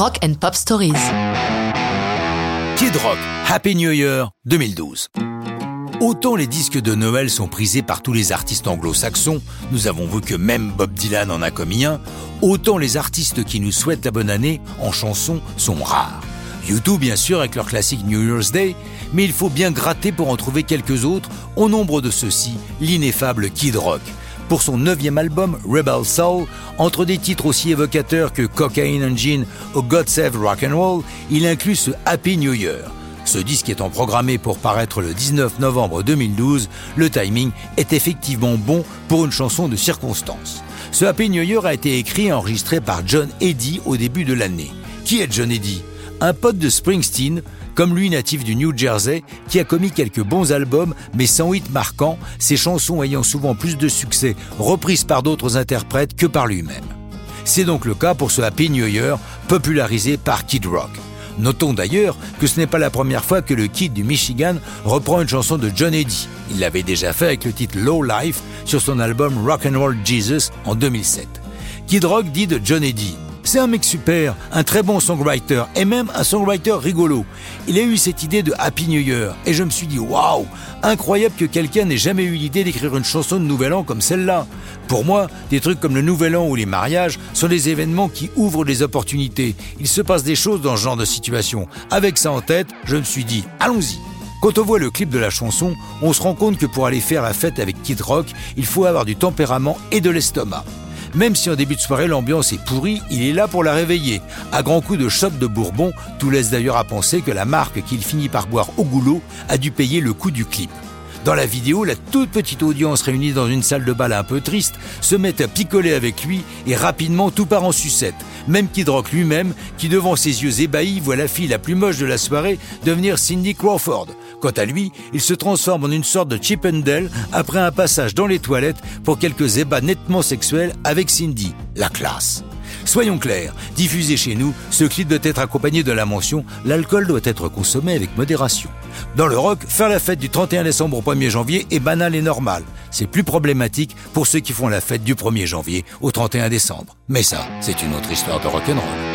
Rock and Pop Stories. Kid Rock, Happy New Year 2012. Autant les disques de Noël sont prisés par tous les artistes anglo-saxons, nous avons vu que même Bob Dylan en a commis un, autant les artistes qui nous souhaitent la bonne année en chansons sont rares. YouTube bien sûr avec leur classique New Year's Day, mais il faut bien gratter pour en trouver quelques autres, au nombre de ceux-ci, l'ineffable Kid Rock. Pour son neuvième album, Rebel Soul, entre des titres aussi évocateurs que Cocaine Engine ou God Save Rock and Roll, il inclut ce Happy New Year. Ce disque étant programmé pour paraître le 19 novembre 2012, le timing est effectivement bon pour une chanson de circonstance. Ce Happy New Year a été écrit et enregistré par John Eddy au début de l'année. Qui est John Eddy? Un pote de Springsteen, comme lui natif du New Jersey, qui a commis quelques bons albums mais sans hit marquant, ses chansons ayant souvent plus de succès reprises par d'autres interprètes que par lui-même. C'est donc le cas pour ce Happy New Year popularisé par Kid Rock. Notons d'ailleurs que ce n'est pas la première fois que le Kid du Michigan reprend une chanson de John Eddy. Il l'avait déjà fait avec le titre Low Life sur son album Rock and Roll Jesus en 2007. Kid Rock dit de John Eddy c'est un mec super, un très bon songwriter et même un songwriter rigolo. Il a eu cette idée de Happy New Year et je me suis dit waouh, incroyable que quelqu'un n'ait jamais eu l'idée d'écrire une chanson de Nouvel An comme celle-là. Pour moi, des trucs comme le Nouvel An ou les mariages sont des événements qui ouvrent des opportunités. Il se passe des choses dans ce genre de situation. Avec ça en tête, je me suis dit allons-y. Quand on voit le clip de la chanson, on se rend compte que pour aller faire la fête avec Kid Rock, il faut avoir du tempérament et de l'estomac. Même si en début de soirée l'ambiance est pourrie, il est là pour la réveiller. À grands coups de shot de Bourbon, tout laisse d'ailleurs à penser que la marque qu'il finit par boire au goulot a dû payer le coût du clip. Dans la vidéo, la toute petite audience réunie dans une salle de bal un peu triste se met à picoler avec lui et rapidement tout part en sucette. Même Kid Rock lui-même, qui devant ses yeux ébahis voit la fille la plus moche de la soirée devenir Cindy Crawford. Quant à lui, il se transforme en une sorte de Chip après un passage dans les toilettes pour quelques ébats nettement sexuels avec Cindy. La classe. Soyons clairs, diffusé chez nous, ce clip doit être accompagné de la mention l'alcool doit être consommé avec modération. Dans le rock, faire la fête du 31 décembre au 1er janvier est banal et normal. C'est plus problématique pour ceux qui font la fête du 1er janvier au 31 décembre. Mais ça, c'est une autre histoire de rock'n'roll.